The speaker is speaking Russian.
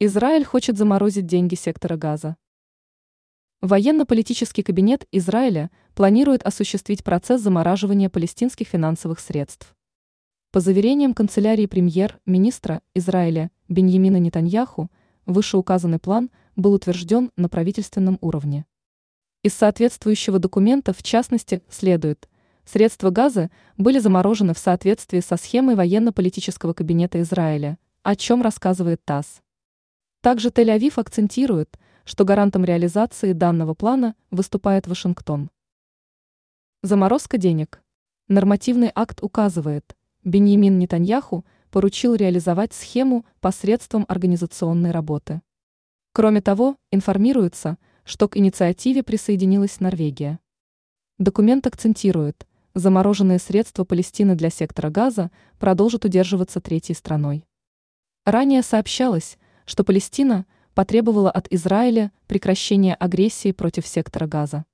Израиль хочет заморозить деньги сектора газа. Военно-политический кабинет Израиля планирует осуществить процесс замораживания палестинских финансовых средств. По заверениям канцелярии премьер-министра Израиля Беньямина Нетаньяху, вышеуказанный план был утвержден на правительственном уровне. Из соответствующего документа, в частности, следует, средства газа были заморожены в соответствии со схемой военно-политического кабинета Израиля, о чем рассказывает ТАСС. Также Тель-Авив акцентирует, что гарантом реализации данного плана выступает Вашингтон. Заморозка денег. Нормативный акт указывает, Беньямин Нетаньяху поручил реализовать схему посредством организационной работы. Кроме того, информируется, что к инициативе присоединилась Норвегия. Документ акцентирует, замороженные средства Палестины для сектора газа продолжат удерживаться третьей страной. Ранее сообщалось, что Палестина потребовала от Израиля прекращения агрессии против сектора газа.